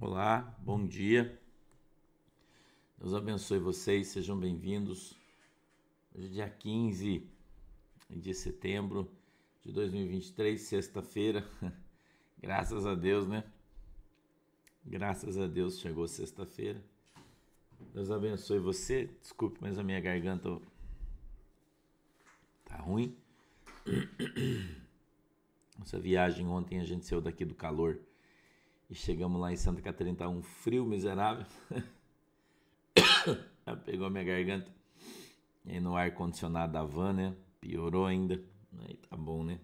Olá, bom dia. Deus abençoe vocês, sejam bem-vindos. Hoje é dia 15 de setembro de 2023, sexta-feira. Graças a Deus, né? Graças a Deus chegou sexta-feira. Deus abençoe você. Desculpe, mas a minha garganta tá ruim. Essa viagem ontem a gente saiu daqui do calor e chegamos lá em Santa Catarina, tá um frio miserável. Pegou minha garganta. E no ar condicionado da van, né? Piorou ainda. Aí tá bom, né?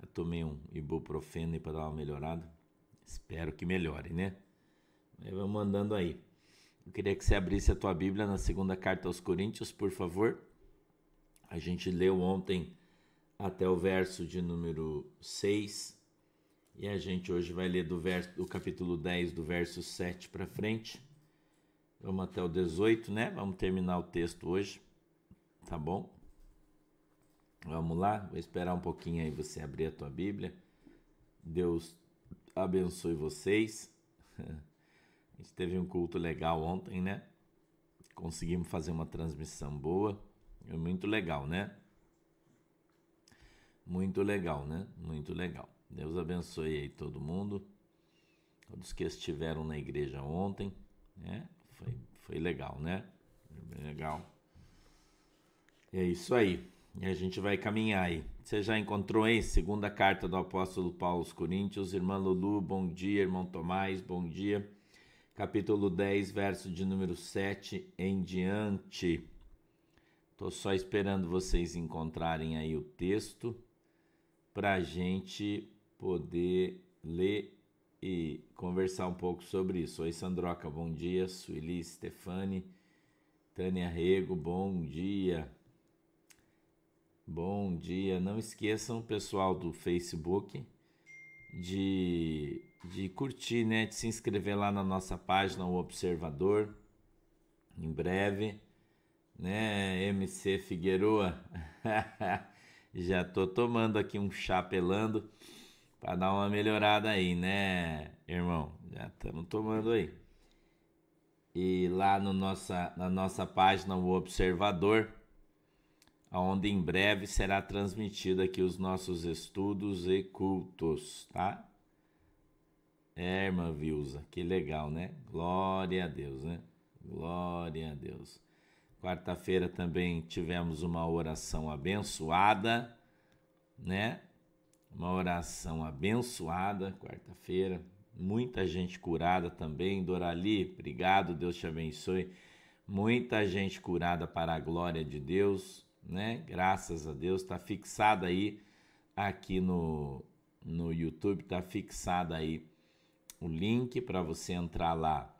Eu tomei um ibuprofeno para dar uma melhorada. Espero que melhore, né? Vamos andando aí. Eu queria que você abrisse a tua Bíblia na segunda carta aos Coríntios, por favor. A gente leu ontem até o verso de número 6 e a gente hoje vai ler do, verso, do capítulo 10, do verso 7 para frente. Vamos até o 18, né? Vamos terminar o texto hoje, tá bom? Vamos lá, vou esperar um pouquinho aí você abrir a tua Bíblia. Deus abençoe vocês. A gente teve um culto legal ontem, né? Conseguimos fazer uma transmissão boa. Muito legal, né? Muito legal, né? Muito legal. Deus abençoe aí todo mundo, todos que estiveram na igreja ontem, né? Foi, foi legal, né? Foi bem legal. É isso aí. E a gente vai caminhar aí. Você já encontrou aí? Segunda carta do apóstolo Paulo aos Coríntios. Irmã Lulu, bom dia. Irmão Tomás, bom dia. Capítulo 10, verso de número 7 em diante. Estou só esperando vocês encontrarem aí o texto para a gente poder ler e conversar um pouco sobre isso. Oi, Sandroca, bom dia. Sueli Stefani, Tânia Rego, bom dia. Bom dia. Não esqueçam, pessoal do Facebook, de, de curtir, né? De se inscrever lá na nossa página, o Observador, em breve, né? MC Figueroa. Já tô tomando aqui um chá pelando para dar uma melhorada aí, né, irmão? Já estamos tomando aí. E lá no nossa, na nossa página, o Observador, onde em breve será transmitido aqui os nossos estudos e cultos, tá? É, irmã Vilza, que legal, né? Glória a Deus, né? Glória a Deus. Quarta-feira também tivemos uma oração abençoada, né? Uma oração abençoada, quarta-feira. Muita gente curada também. Dorali, obrigado, Deus te abençoe. Muita gente curada para a glória de Deus, né? Graças a Deus. Está fixada aí aqui no, no YouTube, está fixado aí o link para você entrar lá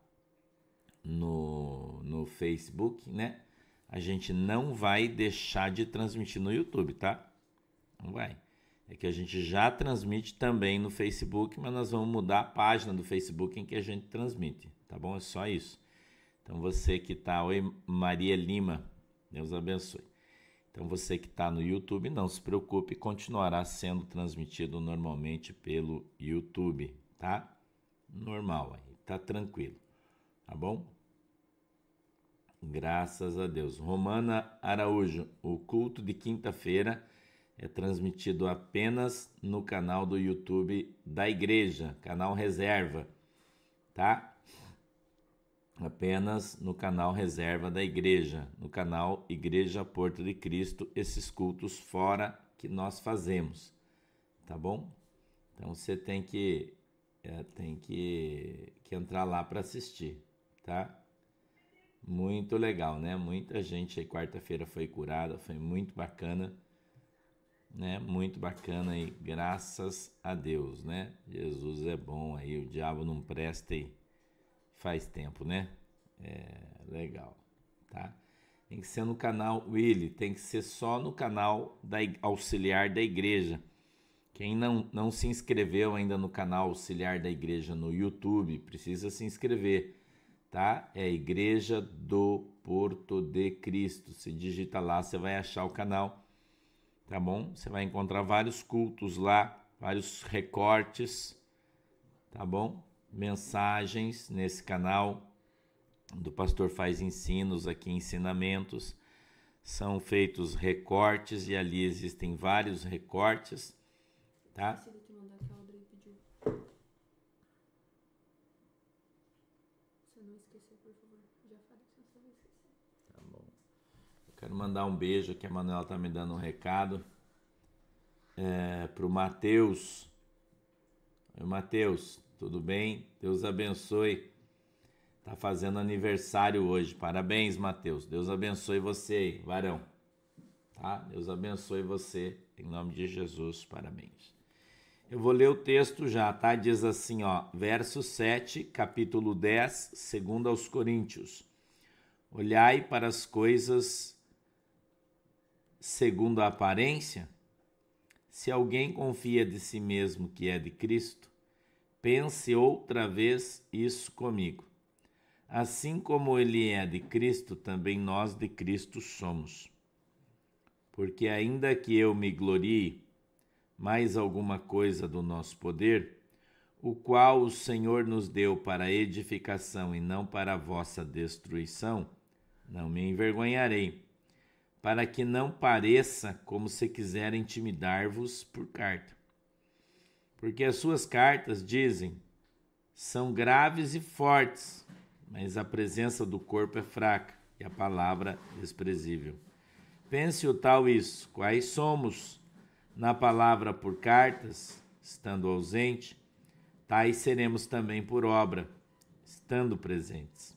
no, no Facebook, né? A gente não vai deixar de transmitir no YouTube, tá? Não vai é que a gente já transmite também no Facebook, mas nós vamos mudar a página do Facebook em que a gente transmite, tá bom? É só isso. Então você que está, oi Maria Lima, Deus abençoe. Então você que está no YouTube, não se preocupe, continuará sendo transmitido normalmente pelo YouTube, tá? Normal aí, tá tranquilo, tá bom? Graças a Deus. Romana Araújo, o culto de quinta-feira é transmitido apenas no canal do YouTube da igreja, canal reserva, tá? Apenas no canal reserva da igreja, no canal Igreja Porto de Cristo, esses cultos fora que nós fazemos, tá bom? Então você tem que é, tem que, que entrar lá para assistir, tá? Muito legal, né? Muita gente aí quarta-feira foi curada, foi muito bacana né? Muito bacana e graças a Deus, né? Jesus é bom aí, o diabo não presta e faz tempo, né? É legal, tá? Tem que ser no canal Willy, tem que ser só no canal da auxiliar da igreja. Quem não, não se inscreveu ainda no canal auxiliar da igreja no YouTube, precisa se inscrever, tá? É Igreja do Porto de Cristo. Se digita lá, você vai achar o canal tá bom? Você vai encontrar vários cultos lá, vários recortes, tá bom? mensagens nesse canal do Pastor Faz Ensinos, aqui ensinamentos. São feitos recortes e ali existem vários recortes, tá? Tá bom. Quero mandar um beijo aqui, a Manuela tá me dando um recado. É, pro Matheus. Matheus, tudo bem? Deus abençoe. Tá fazendo aniversário hoje. Parabéns, Mateus. Deus abençoe você, varão. Tá? Deus abençoe você em nome de Jesus. Parabéns. Eu vou ler o texto já, tá? Diz assim, ó, verso 7, capítulo 10, segundo aos Coríntios. Olhai para as coisas segundo a aparência. Se alguém confia de si mesmo que é de Cristo, pense outra vez isso comigo. Assim como ele é de Cristo, também nós de Cristo somos. Porque, ainda que eu me glorie mais alguma coisa do nosso poder, o qual o Senhor nos deu para edificação e não para vossa destruição, não me envergonharei, para que não pareça como se quiser intimidar-vos por carta. Porque as suas cartas, dizem, são graves e fortes mas a presença do corpo é fraca e a palavra desprezível. Pense o tal isso: quais somos na palavra por cartas, estando ausente, tais seremos também por obra, estando presentes.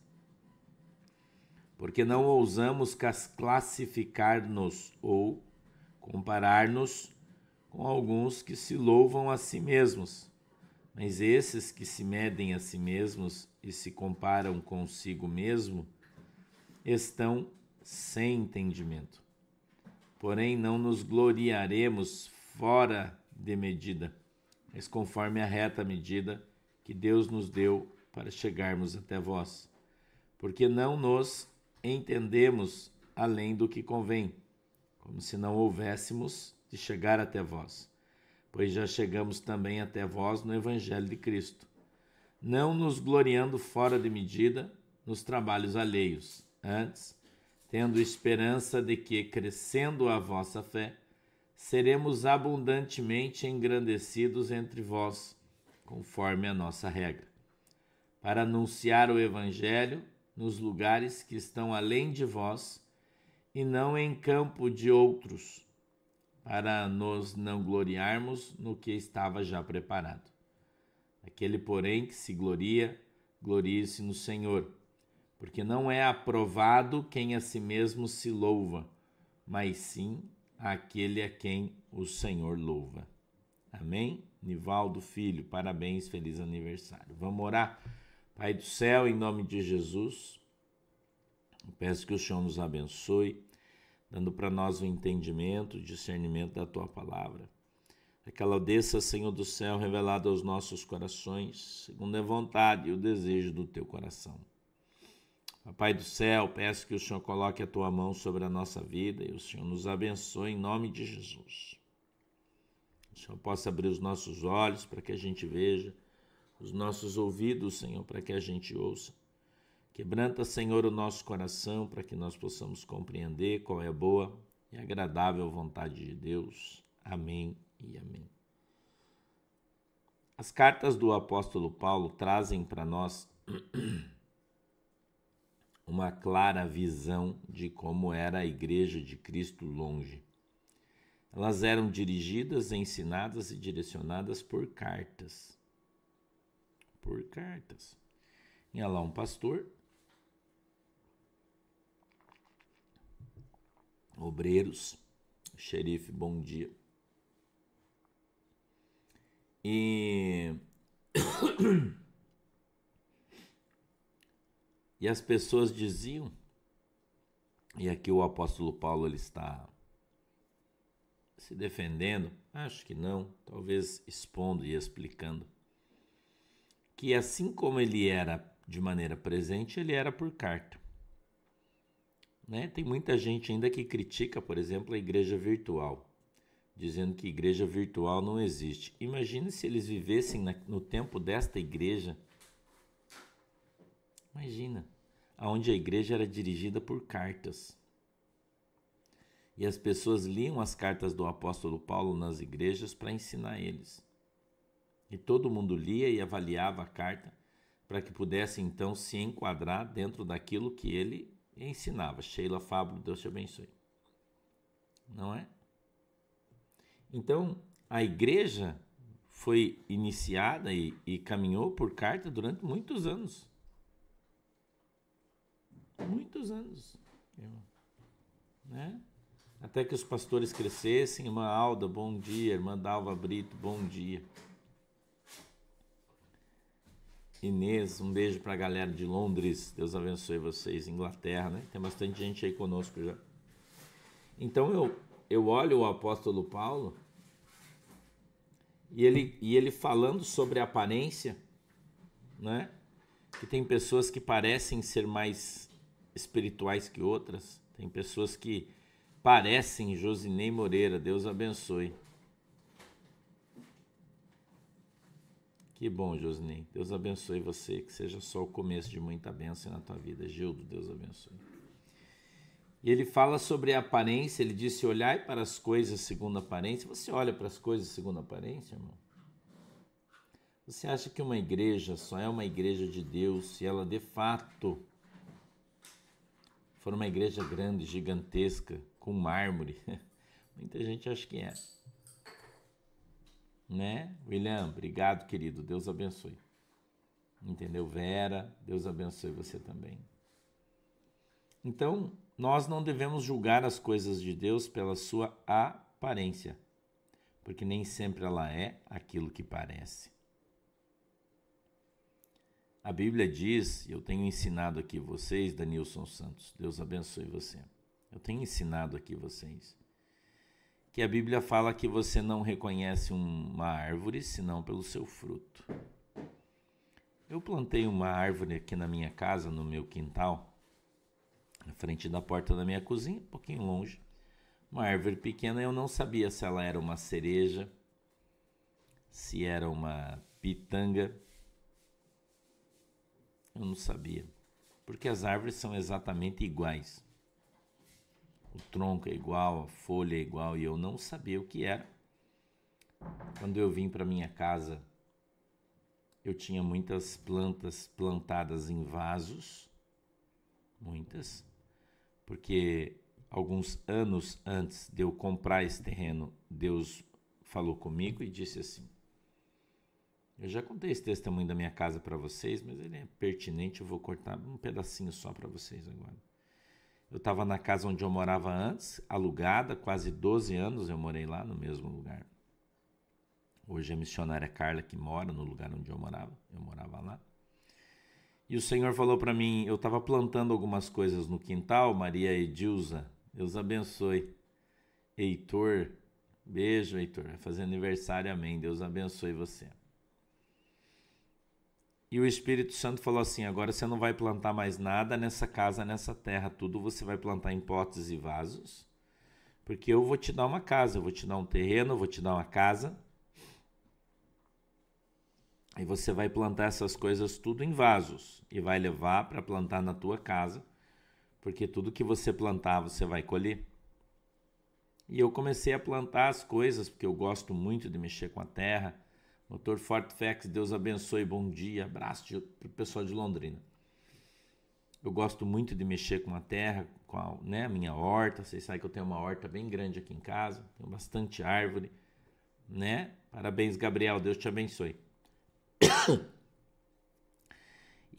Porque não ousamos classificar-nos ou comparar-nos com alguns que se louvam a si mesmos, mas esses que se medem a si mesmos e se comparam consigo mesmo estão sem entendimento. Porém, não nos gloriaremos fora de medida, mas conforme a reta medida que Deus nos deu para chegarmos até vós. Porque não nos entendemos além do que convém, como se não houvéssemos de chegar até vós, pois já chegamos também até vós no Evangelho de Cristo não nos gloriando fora de medida nos trabalhos alheios, antes, tendo esperança de que, crescendo a vossa fé, seremos abundantemente engrandecidos entre vós, conforme a nossa regra, para anunciar o Evangelho nos lugares que estão além de vós e não em campo de outros, para nos não gloriarmos no que estava já preparado. Aquele, porém, que se gloria, glorie-se no Senhor, porque não é aprovado quem a si mesmo se louva, mas sim aquele a quem o Senhor louva. Amém? Nivaldo Filho, parabéns, feliz aniversário. Vamos orar. Pai do céu, em nome de Jesus, peço que o Senhor nos abençoe, dando para nós o entendimento, o discernimento da tua palavra que ela desça, Senhor do céu, revelada aos nossos corações, segundo a vontade e o desejo do teu coração. Papai do céu, peço que o Senhor coloque a tua mão sobre a nossa vida e o Senhor nos abençoe em nome de Jesus. O Senhor possa abrir os nossos olhos para que a gente veja, os nossos ouvidos, Senhor, para que a gente ouça. Quebranta, Senhor, o nosso coração para que nós possamos compreender qual é a boa e agradável vontade de Deus. Amém e amém. As cartas do apóstolo Paulo trazem para nós uma clara visão de como era a igreja de Cristo longe. Elas eram dirigidas, ensinadas e direcionadas por cartas. Por cartas. Ia lá um pastor, obreiros, xerife, bom dia. E. e as pessoas diziam, e aqui o apóstolo Paulo ele está se defendendo, acho que não, talvez expondo e explicando, que assim como ele era de maneira presente, ele era por carta. Né? Tem muita gente ainda que critica, por exemplo, a igreja virtual dizendo que igreja virtual não existe. Imagine se eles vivessem no tempo desta igreja Imagina, aonde a igreja era dirigida por cartas. E as pessoas liam as cartas do apóstolo Paulo nas igrejas para ensinar eles. E todo mundo lia e avaliava a carta para que pudesse então se enquadrar dentro daquilo que ele ensinava. Sheila Fábio, Deus te abençoe. Não é? Então, a igreja foi iniciada e, e caminhou por carta durante muitos anos. Muitos anos. Né? Até que os pastores crescessem. Irmã Alda, bom dia. Irmã Dalva Brito, bom dia. Inês, um beijo para a galera de Londres. Deus abençoe vocês. Inglaterra, né? Tem bastante gente aí conosco já. Então eu, eu olho o apóstolo Paulo e ele, e ele falando sobre aparência, né? Que tem pessoas que parecem ser mais espirituais que outras. Tem pessoas que parecem Josinei Moreira. Deus abençoe. Que bom, Josinei. Deus abençoe você. Que seja só o começo de muita bênção na tua vida. Gildo, Deus abençoe. E ele fala sobre a aparência. Ele disse: Olhai para as coisas segundo a aparência. Você olha para as coisas segundo a aparência, irmão? Você acha que uma igreja só é uma igreja de Deus se ela de fato for uma igreja grande, gigantesca, com mármore? Muita gente acha que é. Né? William, obrigado, querido. Deus abençoe. Entendeu? Vera, Deus abençoe você também. Então, nós não devemos julgar as coisas de Deus pela sua aparência, porque nem sempre ela é aquilo que parece. A Bíblia diz, eu tenho ensinado aqui vocês, Danilson Santos, Deus abençoe você. Eu tenho ensinado aqui vocês que a Bíblia fala que você não reconhece uma árvore senão pelo seu fruto. Eu plantei uma árvore aqui na minha casa, no meu quintal, na frente da porta da minha cozinha, um pouquinho longe. Uma árvore pequena, eu não sabia se ela era uma cereja, se era uma pitanga. Eu não sabia, porque as árvores são exatamente iguais o tronco é igual, a folha é igual e eu não sabia o que era. Quando eu vim para minha casa, eu tinha muitas plantas plantadas em vasos, muitas, porque alguns anos antes de eu comprar esse terreno, Deus falou comigo e disse assim: Eu já contei esse testemunho da minha casa para vocês, mas ele é pertinente, eu vou cortar um pedacinho só para vocês agora. Eu estava na casa onde eu morava antes, alugada, quase 12 anos eu morei lá no mesmo lugar. Hoje é a missionária Carla que mora no lugar onde eu morava, eu morava lá. E o Senhor falou para mim, eu estava plantando algumas coisas no quintal, Maria Edilza, Deus abençoe. Heitor, beijo Heitor, vai fazer aniversário, amém, Deus abençoe você. E o Espírito Santo falou assim: agora você não vai plantar mais nada nessa casa, nessa terra, tudo você vai plantar em potes e vasos, porque eu vou te dar uma casa, eu vou te dar um terreno, eu vou te dar uma casa. E você vai plantar essas coisas tudo em vasos e vai levar para plantar na tua casa, porque tudo que você plantar você vai colher. E eu comecei a plantar as coisas, porque eu gosto muito de mexer com a terra Doutor Fortefex, Deus abençoe, bom dia, abraço para o pessoal de Londrina. Eu gosto muito de mexer com a terra, com a né, minha horta. Vocês sabem que eu tenho uma horta bem grande aqui em casa, tenho bastante árvore, né? Parabéns, Gabriel, Deus te abençoe.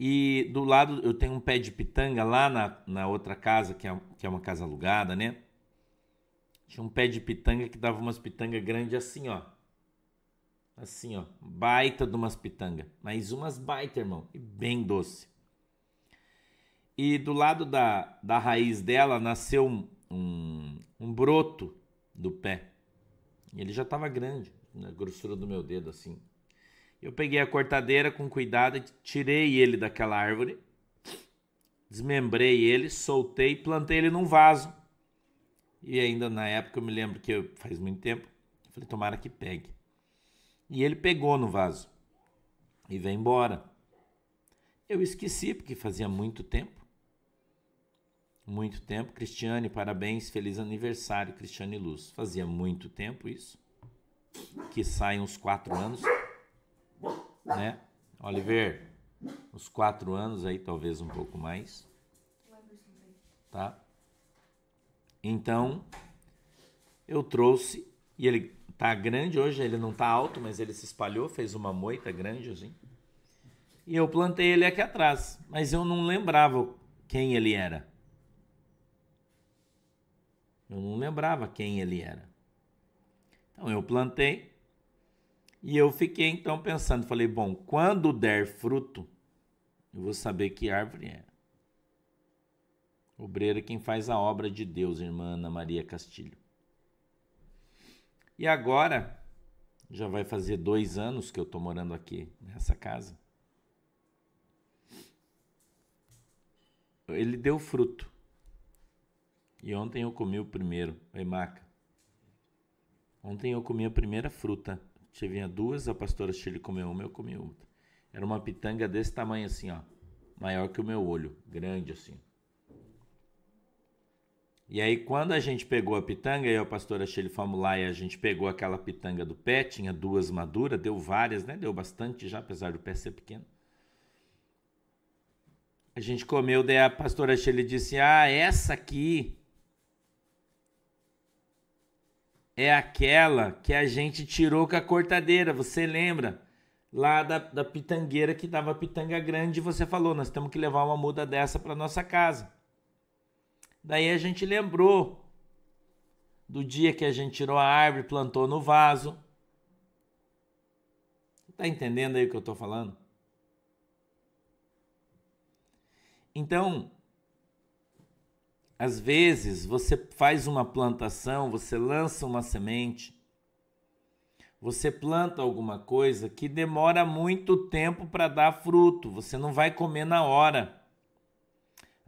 E do lado eu tenho um pé de pitanga lá na, na outra casa, que é, que é uma casa alugada, né? Tinha um pé de pitanga que dava umas pitangas grandes assim, ó. Assim, ó. Baita de umas pitanga. Mas umas baita, irmão. E bem doce. E do lado da, da raiz dela nasceu um, um, um broto do pé. E ele já estava grande, na grossura do meu dedo, assim. Eu peguei a cortadeira com cuidado e tirei ele daquela árvore. Desmembrei ele, soltei, plantei ele num vaso. E ainda na época eu me lembro que faz muito tempo, eu falei, tomara que pegue. E ele pegou no vaso e veio embora. Eu esqueci, porque fazia muito tempo. Muito tempo. Cristiane, parabéns, feliz aniversário, Cristiane Luz. Fazia muito tempo isso. Que saem uns quatro anos. Né? Oliver, uns quatro anos aí, talvez um pouco mais. Tá? Então, eu trouxe, e ele tá grande hoje, ele não tá alto, mas ele se espalhou, fez uma moita grande assim. E eu plantei ele aqui atrás, mas eu não lembrava quem ele era. Eu não lembrava quem ele era. Então eu plantei e eu fiquei então pensando, falei, bom, quando der fruto, eu vou saber que árvore é. Obreiro é quem faz a obra de Deus, irmã Ana Maria Castilho. E agora, já vai fazer dois anos que eu estou morando aqui nessa casa. Ele deu fruto. E ontem eu comi o primeiro, Oi, maca. Ontem eu comi a primeira fruta. Tinha duas, a pastora Chile comeu uma, eu comi outra. Era uma pitanga desse tamanho assim, ó. Maior que o meu olho, grande assim. E aí, quando a gente pegou a pitanga, eu e a pastora Shelly fomos lá e a gente pegou aquela pitanga do pé, tinha duas maduras, deu várias, né? Deu bastante já, apesar do pé ser pequeno. A gente comeu, daí a pastora Shelly disse: Ah, essa aqui é aquela que a gente tirou com a cortadeira, você lembra? Lá da, da pitangueira que dava pitanga grande, você falou: Nós temos que levar uma muda dessa para nossa casa. Daí a gente lembrou do dia que a gente tirou a árvore, plantou no vaso. Tá entendendo aí o que eu estou falando? Então, às vezes você faz uma plantação, você lança uma semente, você planta alguma coisa que demora muito tempo para dar fruto, você não vai comer na hora.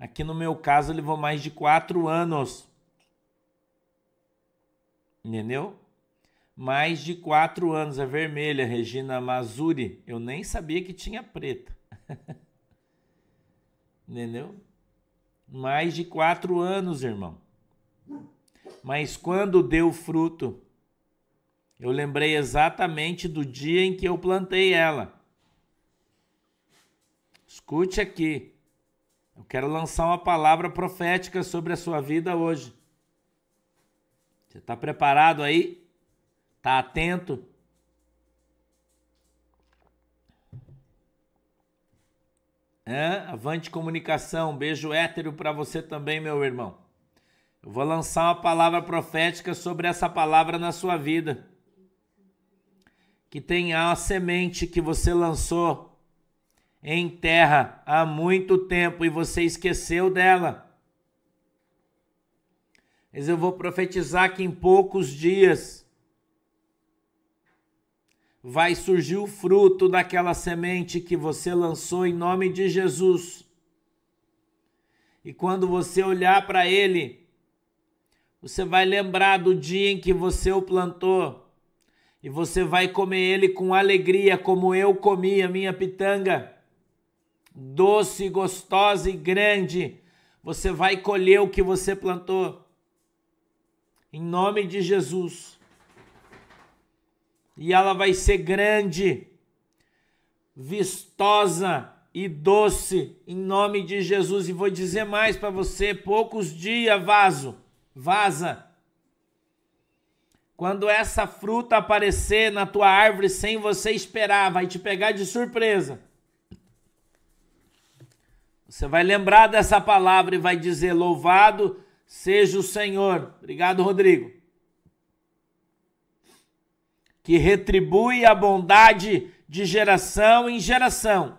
Aqui no meu caso, levou mais de quatro anos. Entendeu? Mais de quatro anos. A vermelha, Regina Mazuri. Eu nem sabia que tinha preta. Entendeu? Mais de quatro anos, irmão. Mas quando deu fruto, eu lembrei exatamente do dia em que eu plantei ela. Escute aqui. Eu quero lançar uma palavra profética sobre a sua vida hoje. Você está preparado aí? Está atento? É? Avante comunicação, beijo hétero para você também, meu irmão. Eu vou lançar uma palavra profética sobre essa palavra na sua vida. Que tem a semente que você lançou em terra há muito tempo e você esqueceu dela. Mas eu vou profetizar que em poucos dias vai surgir o fruto daquela semente que você lançou em nome de Jesus. E quando você olhar para ele, você vai lembrar do dia em que você o plantou. E você vai comer ele com alegria, como eu comi a minha pitanga doce, gostosa e grande. Você vai colher o que você plantou. Em nome de Jesus. E ela vai ser grande, vistosa e doce, em nome de Jesus. E vou dizer mais para você: poucos dias, vaso, vaza. Quando essa fruta aparecer na tua árvore sem você esperar, vai te pegar de surpresa. Você vai lembrar dessa palavra e vai dizer: Louvado seja o Senhor. Obrigado, Rodrigo. Que retribui a bondade de geração em geração.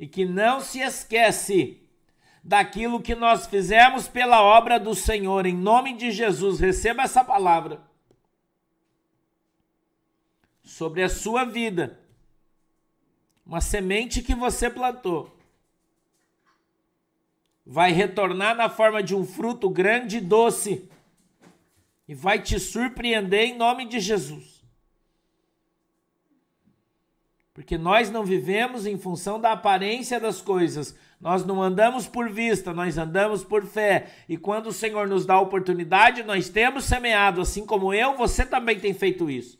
E que não se esquece daquilo que nós fizemos pela obra do Senhor. Em nome de Jesus, receba essa palavra sobre a sua vida. Uma semente que você plantou vai retornar na forma de um fruto grande e doce e vai te surpreender em nome de Jesus. Porque nós não vivemos em função da aparência das coisas. Nós não andamos por vista, nós andamos por fé. E quando o Senhor nos dá a oportunidade, nós temos semeado, assim como eu, você também tem feito isso.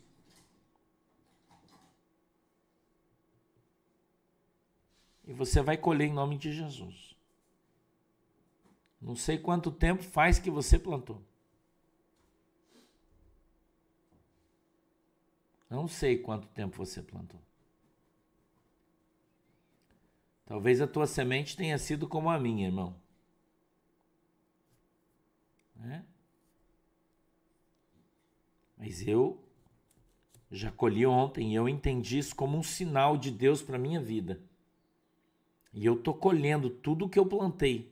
E você vai colher em nome de Jesus. Não sei quanto tempo faz que você plantou. Não sei quanto tempo você plantou. Talvez a tua semente tenha sido como a minha, irmão. É? Mas eu já colhi ontem e eu entendi isso como um sinal de Deus para minha vida. E eu tô colhendo tudo o que eu plantei.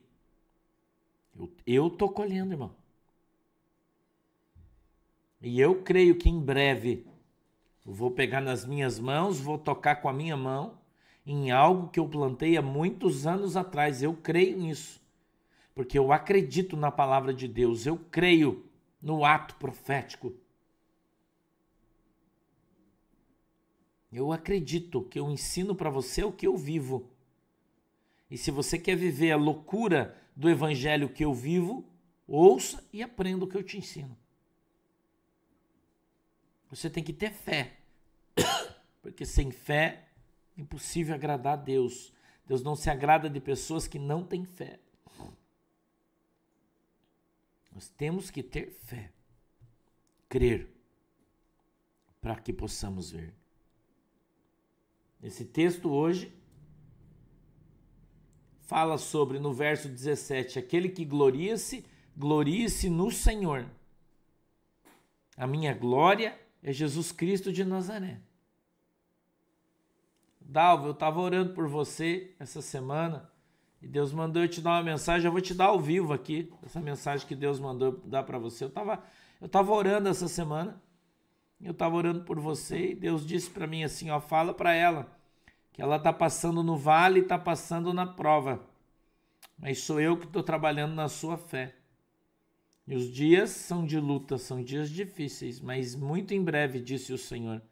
Eu, eu tô colhendo, irmão. E eu creio que em breve eu vou pegar nas minhas mãos, vou tocar com a minha mão em algo que eu plantei há muitos anos atrás. Eu creio nisso. Porque eu acredito na palavra de Deus, eu creio no ato profético. Eu acredito que eu ensino para você o que eu vivo. E se você quer viver a loucura do evangelho que eu vivo, ouça e aprenda o que eu te ensino. Você tem que ter fé. Porque sem fé Impossível agradar a Deus. Deus não se agrada de pessoas que não têm fé. Nós temos que ter fé, crer, para que possamos ver. Esse texto hoje fala sobre, no verso 17, aquele que gloria-se, glorie-se no Senhor. A minha glória é Jesus Cristo de Nazaré. Dalva, eu estava orando por você essa semana e Deus mandou eu te dar uma mensagem. Eu vou te dar ao vivo aqui, essa mensagem que Deus mandou dar para você. Eu estava eu tava orando essa semana, eu estava orando por você e Deus disse para mim assim: ó, fala para ela que ela está passando no vale e está passando na prova, mas sou eu que estou trabalhando na sua fé. E os dias são de luta, são dias difíceis, mas muito em breve, disse o Senhor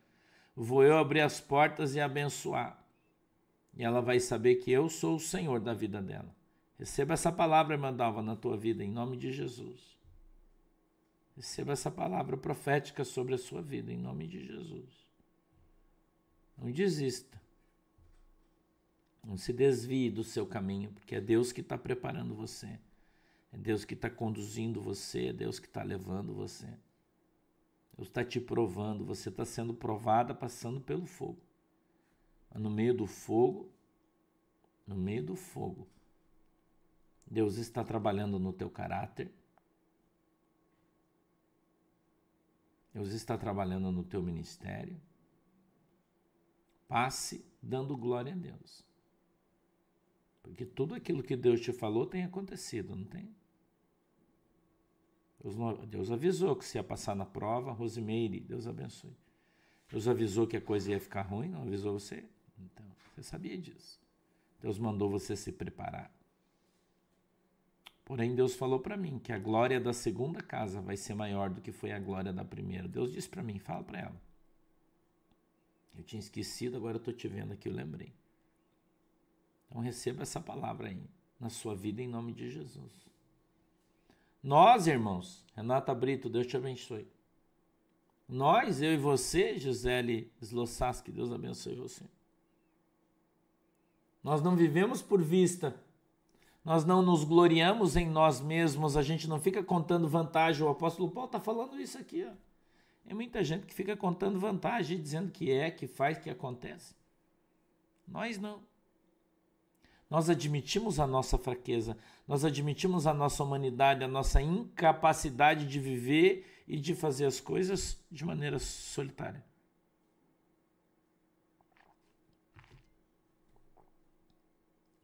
vou eu abrir as portas e abençoar. E ela vai saber que eu sou o Senhor da vida dela. Receba essa palavra, irmã Dalva, na tua vida, em nome de Jesus. Receba essa palavra profética sobre a sua vida, em nome de Jesus. Não desista. Não se desvie do seu caminho, porque é Deus que está preparando você. É Deus que está conduzindo você, é Deus que está levando você. Deus está te provando, você está sendo provada passando pelo fogo. No meio do fogo, no meio do fogo, Deus está trabalhando no teu caráter. Deus está trabalhando no teu ministério. Passe dando glória a Deus. Porque tudo aquilo que Deus te falou tem acontecido, não tem? Deus, Deus avisou que se ia passar na prova, Rosimeire, Deus abençoe. Deus avisou que a coisa ia ficar ruim, não avisou você? Então, você sabia disso. Deus mandou você se preparar. Porém, Deus falou para mim que a glória da segunda casa vai ser maior do que foi a glória da primeira. Deus disse para mim, fala para ela. Eu tinha esquecido, agora eu estou te vendo aqui, eu lembrei. Então receba essa palavra aí na sua vida em nome de Jesus. Nós, irmãos, Renata Brito, Deus te abençoe. Nós, eu e você, Gisele Slossaski, Deus abençoe você. Nós não vivemos por vista. Nós não nos gloriamos em nós mesmos, a gente não fica contando vantagem. O apóstolo Paulo está falando isso aqui. Ó. Tem muita gente que fica contando vantagem, dizendo que é, que faz, que acontece. Nós não. Nós admitimos a nossa fraqueza, nós admitimos a nossa humanidade, a nossa incapacidade de viver e de fazer as coisas de maneira solitária.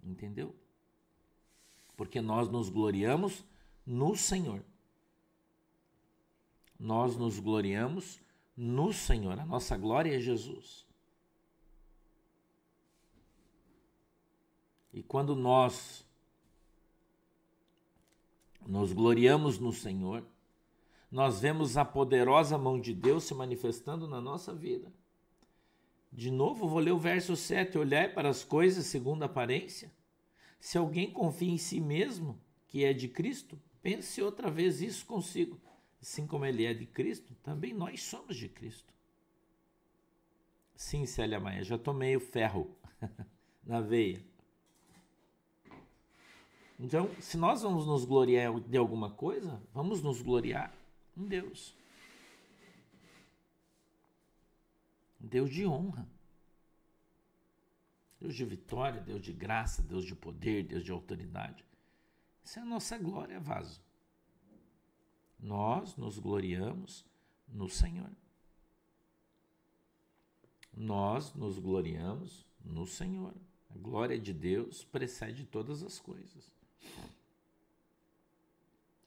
Entendeu? Porque nós nos gloriamos no Senhor. Nós nos gloriamos no Senhor. A nossa glória é Jesus. E quando nós nos gloriamos no Senhor, nós vemos a poderosa mão de Deus se manifestando na nossa vida. De novo, vou ler o verso 7. Olhai para as coisas segundo a aparência. Se alguém confia em si mesmo, que é de Cristo, pense outra vez isso consigo. Assim como ele é de Cristo, também nós somos de Cristo. Sim, Célia Maia, já tomei o ferro na veia. Então, se nós vamos nos gloriar de alguma coisa, vamos nos gloriar em Deus. Deus de honra. Deus de vitória, Deus de graça, Deus de poder, Deus de autoridade. Essa é a nossa glória, vaso. Nós nos gloriamos no Senhor. Nós nos gloriamos no Senhor. A glória de Deus precede todas as coisas.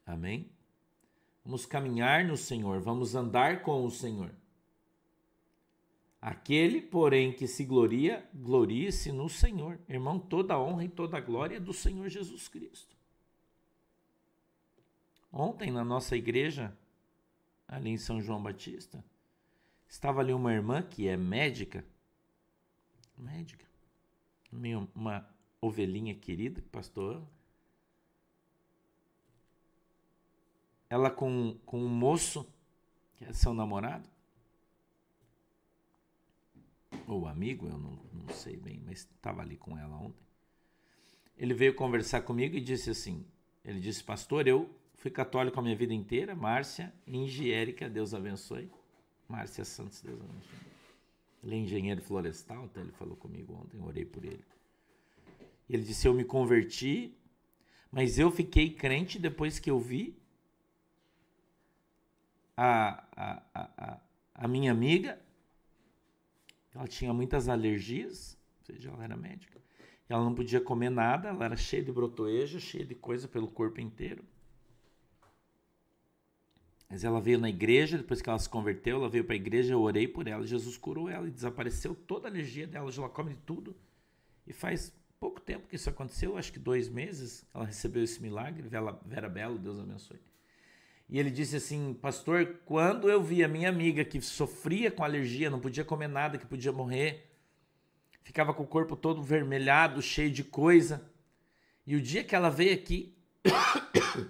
Amém? Vamos caminhar no Senhor, vamos andar com o Senhor. Aquele, porém, que se gloria, glorie-se no Senhor. Irmão, toda a honra e toda a glória é do Senhor Jesus Cristo. Ontem, na nossa igreja, ali em São João Batista, estava ali uma irmã que é médica, médica, uma ovelhinha querida, pastor. Ela com, com um moço, que é seu namorado, ou amigo, eu não, não sei bem, mas estava ali com ela ontem. Ele veio conversar comigo e disse assim: ele disse, pastor, eu fui católico a minha vida inteira, Márcia Ingiérica, Deus abençoe. Márcia Santos, Deus abençoe. Ele é engenheiro florestal, até ele falou comigo ontem, orei por ele. Ele disse: Eu me converti, mas eu fiquei crente depois que eu vi a, a, a, a minha amiga ela tinha muitas alergias, ou seja, ela era médica. Ela não podia comer nada, ela era cheia de brotoeja, cheia de coisa pelo corpo inteiro. Mas ela veio na igreja, depois que ela se converteu, ela veio para a igreja, eu orei por ela, Jesus curou ela e desapareceu toda a alergia dela, hoje ela come de tudo. E faz pouco tempo que isso aconteceu, acho que dois meses, ela recebeu esse milagre, Vera, Vera Belo, Deus abençoe. E ele disse assim: Pastor, quando eu vi a minha amiga que sofria com alergia, não podia comer nada, que podia morrer, ficava com o corpo todo vermelhado, cheio de coisa. E o dia que ela veio aqui,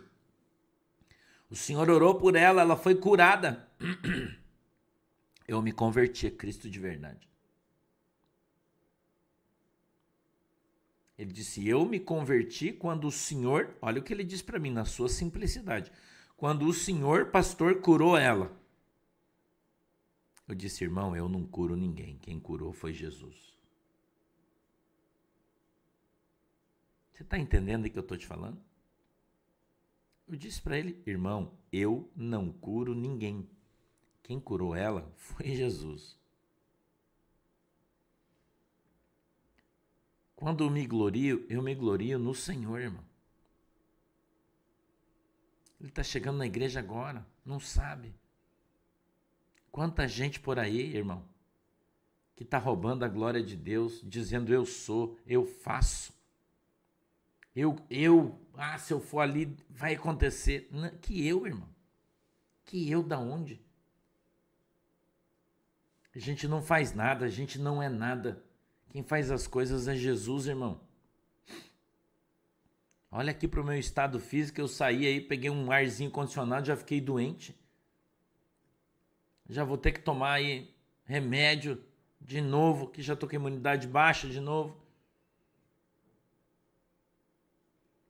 o Senhor orou por ela, ela foi curada. Eu me converti a Cristo de verdade. Ele disse: Eu me converti quando o Senhor, olha o que ele disse para mim, na sua simplicidade quando o senhor pastor curou ela. Eu disse, irmão, eu não curo ninguém. Quem curou foi Jesus. Você está entendendo o que eu estou te falando? Eu disse para ele, irmão, eu não curo ninguém. Quem curou ela foi Jesus. Quando eu me glorio, eu me glorio no Senhor, irmão. Ele está chegando na igreja agora, não sabe. Quanta gente por aí, irmão, que está roubando a glória de Deus, dizendo eu sou, eu faço. Eu, eu, ah, se eu for ali, vai acontecer. Que eu, irmão. Que eu da onde? A gente não faz nada, a gente não é nada. Quem faz as coisas é Jesus, irmão. Olha aqui para o meu estado físico, eu saí aí, peguei um arzinho condicionado, já fiquei doente. Já vou ter que tomar aí remédio de novo, que já tô com a imunidade baixa de novo.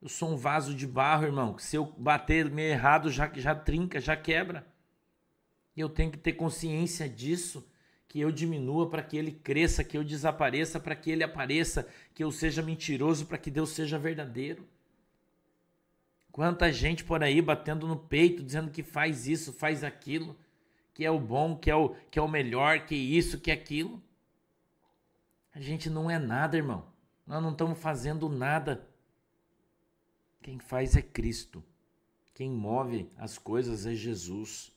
Eu sou um vaso de barro, irmão, que se eu bater meio errado já já trinca, já quebra. E eu tenho que ter consciência disso, que eu diminua para que ele cresça, que eu desapareça para que ele apareça, que eu seja mentiroso para que Deus seja verdadeiro. Quanta gente por aí batendo no peito, dizendo que faz isso, faz aquilo, que é o bom, que é o, que é o melhor, que isso, que aquilo. A gente não é nada, irmão. Nós não estamos fazendo nada. Quem faz é Cristo. Quem move as coisas é Jesus.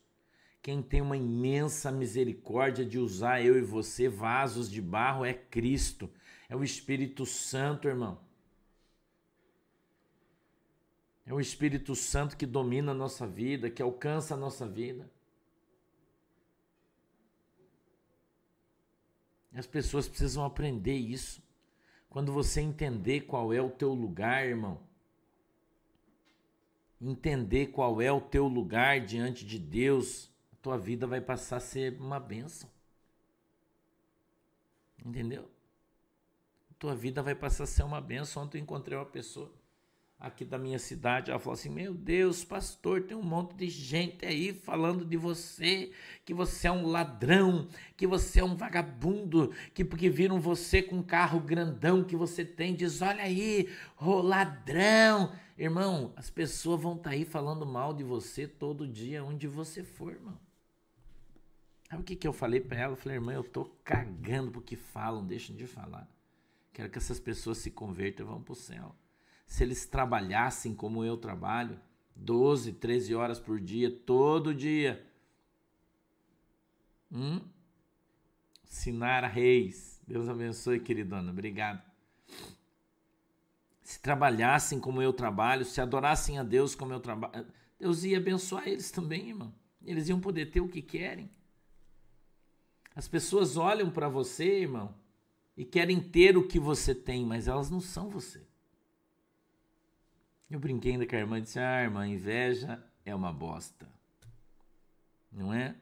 Quem tem uma imensa misericórdia de usar eu e você, vasos de barro, é Cristo. É o Espírito Santo, irmão. É o Espírito Santo que domina a nossa vida, que alcança a nossa vida. As pessoas precisam aprender isso. Quando você entender qual é o teu lugar, irmão, entender qual é o teu lugar diante de Deus, a tua vida vai passar a ser uma bênção. Entendeu? Tua vida vai passar a ser uma bênção. Ontem eu encontrei uma pessoa aqui da minha cidade, ela falou assim: Meu Deus, pastor, tem um monte de gente aí falando de você, que você é um ladrão, que você é um vagabundo, que porque viram você com um carro grandão que você tem, diz: Olha aí, ô ladrão. Irmão, as pessoas vão estar tá aí falando mal de você todo dia, onde você for, irmão. Sabe o que, que eu falei para ela? Eu falei, irmã, eu tô cagando porque falam, deixam de falar. Quero que essas pessoas se convertam e vão para o céu se eles trabalhassem como eu trabalho, 12, 13 horas por dia, todo dia. Hum? Sinara Reis. Deus abençoe, queridona. Obrigado. Se trabalhassem como eu trabalho, se adorassem a Deus como eu trabalho, Deus ia abençoar eles também, irmão. Eles iam poder ter o que querem. As pessoas olham para você, irmão, e querem ter o que você tem, mas elas não são você. Eu brinquei ainda com a irmã e disse: Ah, irmã, inveja é uma bosta. Não é?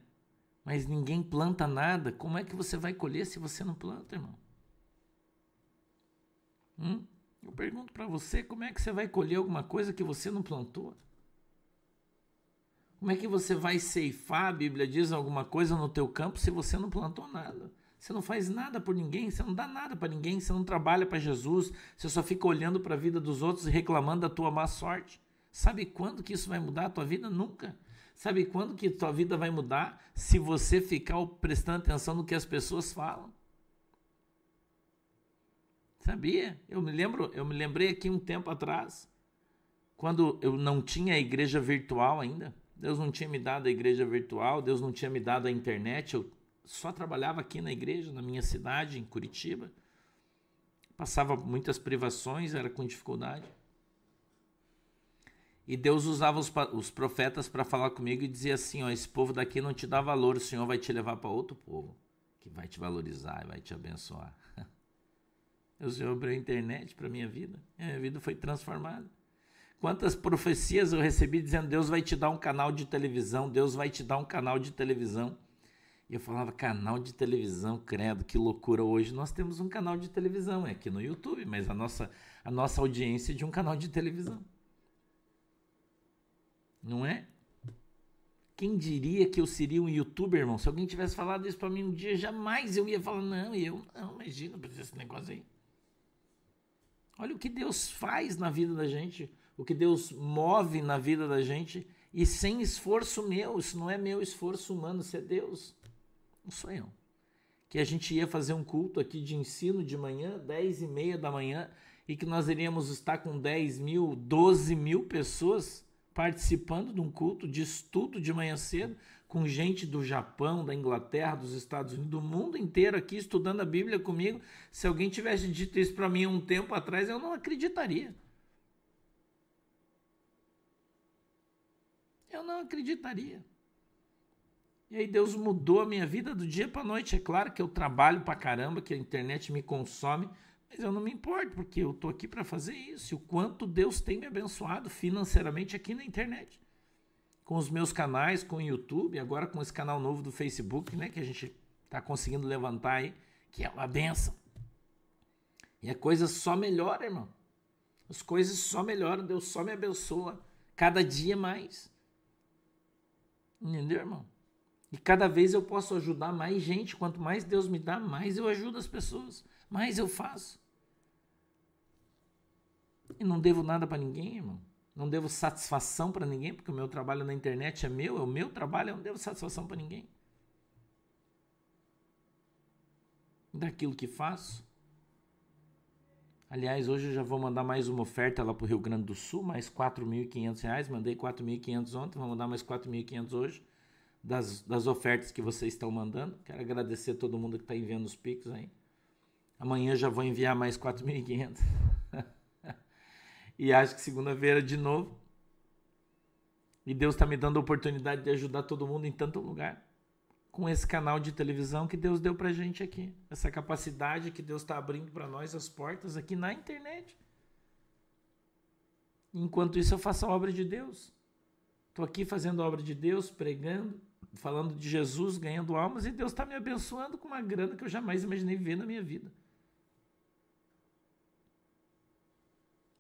Mas ninguém planta nada. Como é que você vai colher se você não planta, irmão? Hum? Eu pergunto para você: como é que você vai colher alguma coisa que você não plantou? Como é que você vai ceifar, a Bíblia diz, alguma coisa no teu campo se você não plantou nada? Você não faz nada por ninguém, você não dá nada para ninguém, você não trabalha para Jesus, você só fica olhando para a vida dos outros e reclamando da tua má sorte. Sabe quando que isso vai mudar a tua vida? Nunca. Sabe quando que tua vida vai mudar? Se você ficar prestando atenção no que as pessoas falam. Sabia? Eu me lembro, eu me lembrei aqui um tempo atrás, quando eu não tinha a igreja virtual ainda. Deus não tinha me dado a igreja virtual, Deus não tinha me dado a internet, eu só trabalhava aqui na igreja, na minha cidade, em Curitiba. Passava muitas privações, era com dificuldade. E Deus usava os, os profetas para falar comigo e dizia assim: ó, esse povo daqui não te dá valor, o Senhor vai te levar para outro povo que vai te valorizar e vai te abençoar. o Senhor abriu a internet para minha vida, minha vida foi transformada. Quantas profecias eu recebi dizendo: Deus vai te dar um canal de televisão, Deus vai te dar um canal de televisão. E eu falava, canal de televisão, credo, que loucura. Hoje nós temos um canal de televisão, é aqui no YouTube, mas a nossa, a nossa audiência é de um canal de televisão. Não é? Quem diria que eu seria um youtuber, irmão? Se alguém tivesse falado isso para mim um dia, jamais eu ia falar, não, eu não, imagina, precisa esse negócio aí. Olha o que Deus faz na vida da gente, o que Deus move na vida da gente, e sem esforço meu, isso não é meu esforço humano, isso é Deus. Sou eu. Que a gente ia fazer um culto aqui de ensino de manhã, 10 e meia da manhã, e que nós iríamos estar com 10 mil, 12 mil pessoas participando de um culto de estudo de manhã cedo, com gente do Japão, da Inglaterra, dos Estados Unidos, do mundo inteiro aqui estudando a Bíblia comigo. Se alguém tivesse dito isso para mim um tempo atrás, eu não acreditaria. Eu não acreditaria. E aí Deus mudou a minha vida do dia para noite. É claro que eu trabalho para caramba, que a internet me consome, mas eu não me importo, porque eu tô aqui para fazer isso. E o quanto Deus tem me abençoado financeiramente aqui na internet. Com os meus canais, com o YouTube, agora com esse canal novo do Facebook, né, que a gente está conseguindo levantar aí, que é uma benção. E a coisa só melhora, irmão. As coisas só melhoram, Deus só me abençoa cada dia mais. Entendeu, irmão? E cada vez eu posso ajudar mais gente. Quanto mais Deus me dá, mais eu ajudo as pessoas, mais eu faço. E não devo nada para ninguém, irmão. Não devo satisfação para ninguém, porque o meu trabalho na internet é meu, é o meu trabalho, eu não devo satisfação para ninguém. Daquilo que faço. Aliás, hoje eu já vou mandar mais uma oferta lá para o Rio Grande do Sul, mais R$ 4.500. Mandei R$ 4.500 ontem, vou mandar mais R$ 4.500 hoje das, das ofertas que vocês estão mandando. Quero agradecer a todo mundo que está enviando os picos aí. Amanhã já vou enviar mais 4.500. e acho que segunda-feira de novo. E Deus está me dando a oportunidade de ajudar todo mundo em tanto lugar. com esse canal de televisão que Deus deu pra gente aqui. Essa capacidade que Deus está abrindo para nós as portas aqui na internet. Enquanto isso, eu faço a obra de Deus. Estou aqui fazendo a obra de Deus, pregando, falando de Jesus, ganhando almas, e Deus está me abençoando com uma grana que eu jamais imaginei ver na minha vida.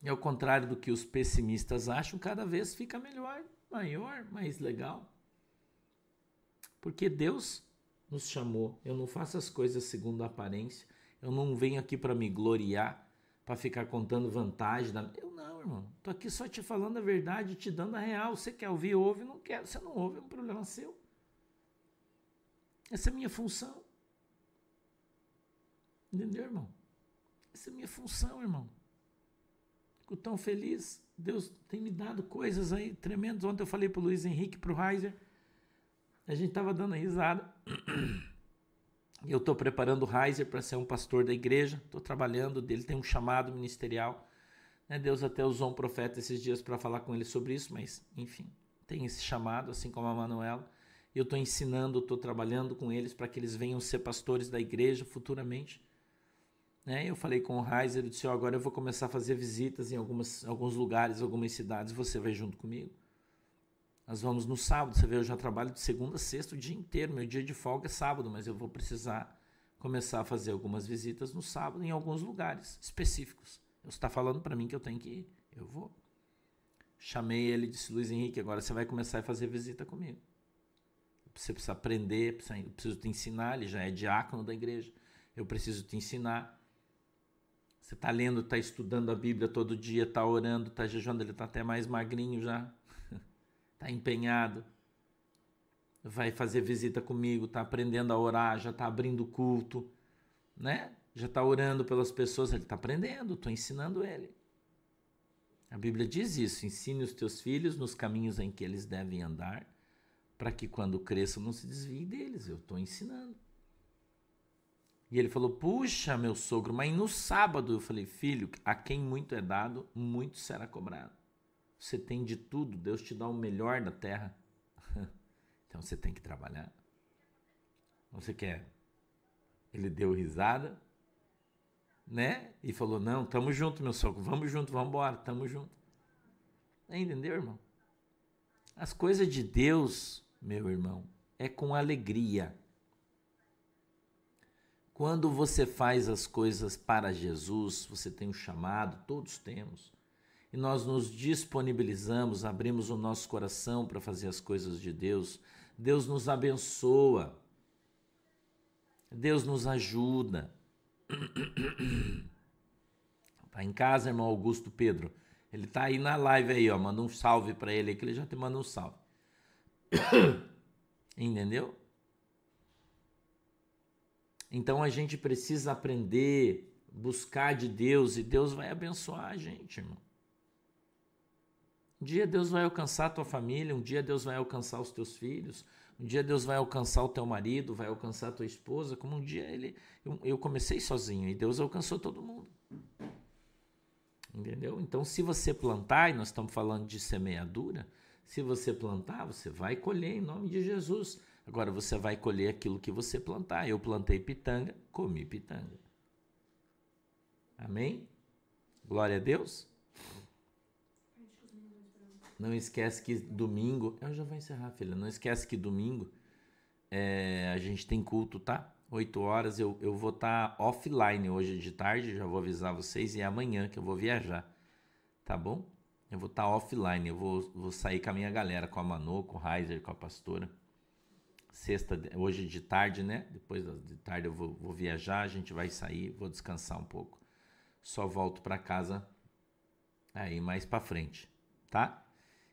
E ao contrário do que os pessimistas acham, cada vez fica melhor, maior, mais legal. Porque Deus nos chamou. Eu não faço as coisas segundo a aparência. Eu não venho aqui para me gloriar, para ficar contando vantagem. Da... Eu não, irmão. Tô aqui só te falando a verdade, te dando a real. Você quer ouvir, ouve. Não quer, você não ouve, é um problema seu. Essa é a minha função. Entendeu, irmão? Essa é a minha função, irmão. Fico tão feliz. Deus tem me dado coisas aí tremendas. Ontem eu falei para o Luiz Henrique, para o Heiser. A gente estava dando risada. Eu estou preparando o Heiser para ser um pastor da igreja. Estou trabalhando, ele tem um chamado ministerial. Né? Deus até usou um profeta esses dias para falar com ele sobre isso, mas enfim, tem esse chamado, assim como a Manuela. Eu estou ensinando, estou trabalhando com eles para que eles venham ser pastores da igreja futuramente. Né? Eu falei com o Heiser, ele disse: oh, agora eu vou começar a fazer visitas em algumas, alguns lugares, algumas cidades, você vai junto comigo. Nós vamos no sábado, você vê, eu já trabalho de segunda a sexta o dia inteiro, meu dia de folga é sábado, mas eu vou precisar começar a fazer algumas visitas no sábado em alguns lugares específicos. Você está falando para mim que eu tenho que ir, eu vou. Chamei ele disse, Luiz Henrique, agora você vai começar a fazer visita comigo. Você precisa aprender, eu preciso te ensinar, ele já é diácono da igreja, eu preciso te ensinar. Você está lendo, está estudando a Bíblia todo dia, está orando, está jejuando, ele está até mais magrinho já está empenhado, vai fazer visita comigo, está aprendendo a orar, já está abrindo culto, né? Já está orando pelas pessoas, ele está aprendendo, estou ensinando ele. A Bíblia diz isso: ensine os teus filhos nos caminhos em que eles devem andar, para que quando cresçam não se desviem deles. Eu estou ensinando. E ele falou: Puxa, meu sogro, mas no sábado eu falei: Filho, a quem muito é dado, muito será cobrado. Você tem de tudo, Deus te dá o melhor da terra. então você tem que trabalhar. Você quer? Ele deu risada, né? E falou: Não, tamo junto, meu sogro, vamos junto, vamos embora, tamo junto. Entendeu, irmão? As coisas de Deus, meu irmão, é com alegria. Quando você faz as coisas para Jesus, você tem um chamado, todos temos e nós nos disponibilizamos, abrimos o nosso coração para fazer as coisas de Deus, Deus nos abençoa, Deus nos ajuda. Tá em casa, irmão Augusto Pedro. Ele tá aí na live aí, ó. Manda um salve para ele que ele já te manda um salve. Entendeu? Então a gente precisa aprender, buscar de Deus e Deus vai abençoar a gente, irmão. Um dia Deus vai alcançar a tua família, um dia Deus vai alcançar os teus filhos, um dia Deus vai alcançar o teu marido, vai alcançar a tua esposa, como um dia ele eu, eu comecei sozinho e Deus alcançou todo mundo. Entendeu? Então, se você plantar, e nós estamos falando de semeadura, se você plantar, você vai colher em nome de Jesus. Agora você vai colher aquilo que você plantar. Eu plantei pitanga, comi pitanga. Amém? Glória a Deus. Não esquece que domingo. Eu já vou encerrar, filha. Não esquece que domingo é, a gente tem culto, tá? 8 horas eu, eu vou estar tá offline hoje de tarde, já vou avisar vocês, e é amanhã que eu vou viajar, tá bom? Eu vou estar tá offline, eu vou, vou sair com a minha galera, com a Manu, com o Heiser, com a pastora. Sexta, hoje de tarde, né? Depois de tarde eu vou, vou viajar, a gente vai sair, vou descansar um pouco. Só volto para casa aí mais para frente, tá?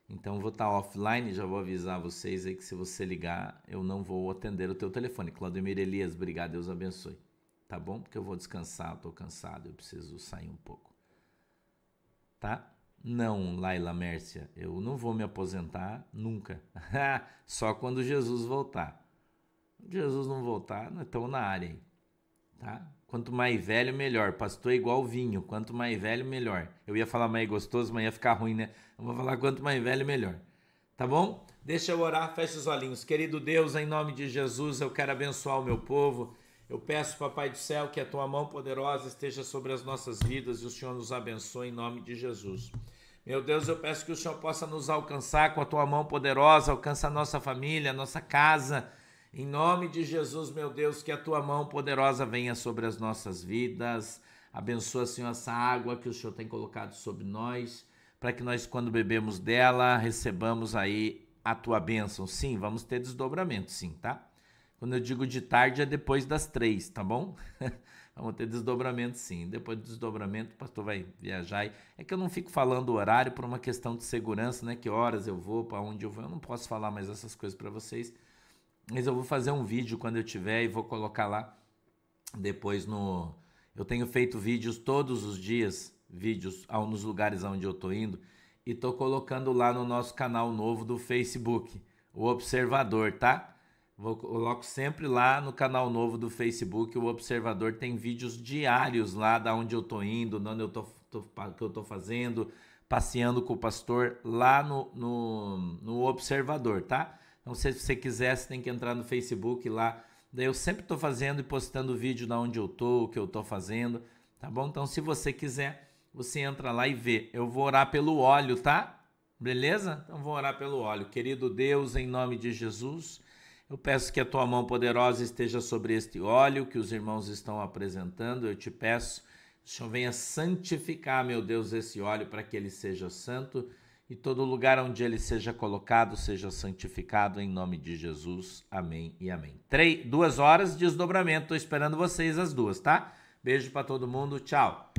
Então vou estar offline, já vou avisar vocês aí que se você ligar, eu não vou atender o teu telefone. Claudemir Elias, obrigado, Deus abençoe. Tá bom? Porque eu vou descansar, estou cansado, eu preciso sair um pouco. Tá? Não, Laila Mércia, eu não vou me aposentar nunca. Só quando Jesus voltar. Jesus não voltar, nós estamos na área aí. Tá? Quanto mais velho, melhor. Pastor é igual vinho. Quanto mais velho, melhor. Eu ia falar mais gostoso, mas ia ficar ruim, né? Eu vou falar quanto mais velho, melhor. Tá bom? Deixa eu orar, feche os olhinhos. Querido Deus, em nome de Jesus, eu quero abençoar o meu povo. Eu peço, Papai do céu, que a tua mão poderosa esteja sobre as nossas vidas e o Senhor nos abençoe em nome de Jesus. Meu Deus, eu peço que o Senhor possa nos alcançar com a tua mão poderosa, alcança a nossa família, a nossa casa. Em nome de Jesus, meu Deus, que a tua mão poderosa venha sobre as nossas vidas. Abençoa, Senhor, essa água que o Senhor tem colocado sobre nós, para que nós, quando bebemos dela, recebamos aí a tua bênção. Sim, vamos ter desdobramento, sim, tá? Quando eu digo de tarde é depois das três, tá bom? Vamos ter desdobramento sim. Depois do desdobramento, o pastor vai viajar. É que eu não fico falando o horário por uma questão de segurança, né? Que horas eu vou, para onde eu vou. Eu não posso falar mais essas coisas para vocês. Mas eu vou fazer um vídeo quando eu tiver e vou colocar lá depois no. Eu tenho feito vídeos todos os dias, vídeos nos lugares onde eu tô indo, e tô colocando lá no nosso canal novo do Facebook, o Observador, tá? Vou, coloco sempre lá no canal novo do Facebook, o Observador tem vídeos diários lá da onde eu tô indo, de onde eu tô, tô, que eu tô fazendo, passeando com o pastor lá no, no, no Observador, tá? Então, se você quiser, você tem que entrar no Facebook lá. Daí eu sempre tô fazendo e postando vídeo da onde eu tô, o que eu tô fazendo, tá bom? Então, se você quiser, você entra lá e vê. Eu vou orar pelo óleo, tá? Beleza? Então, vou orar pelo óleo. Querido Deus, em nome de Jesus. Eu peço que a tua mão poderosa esteja sobre este óleo que os irmãos estão apresentando. Eu te peço, Senhor venha santificar, meu Deus, esse óleo para que ele seja santo e todo lugar onde ele seja colocado seja santificado em nome de Jesus. Amém e amém. Três, duas horas de desdobramento. Estou esperando vocês às duas, tá? Beijo para todo mundo. Tchau.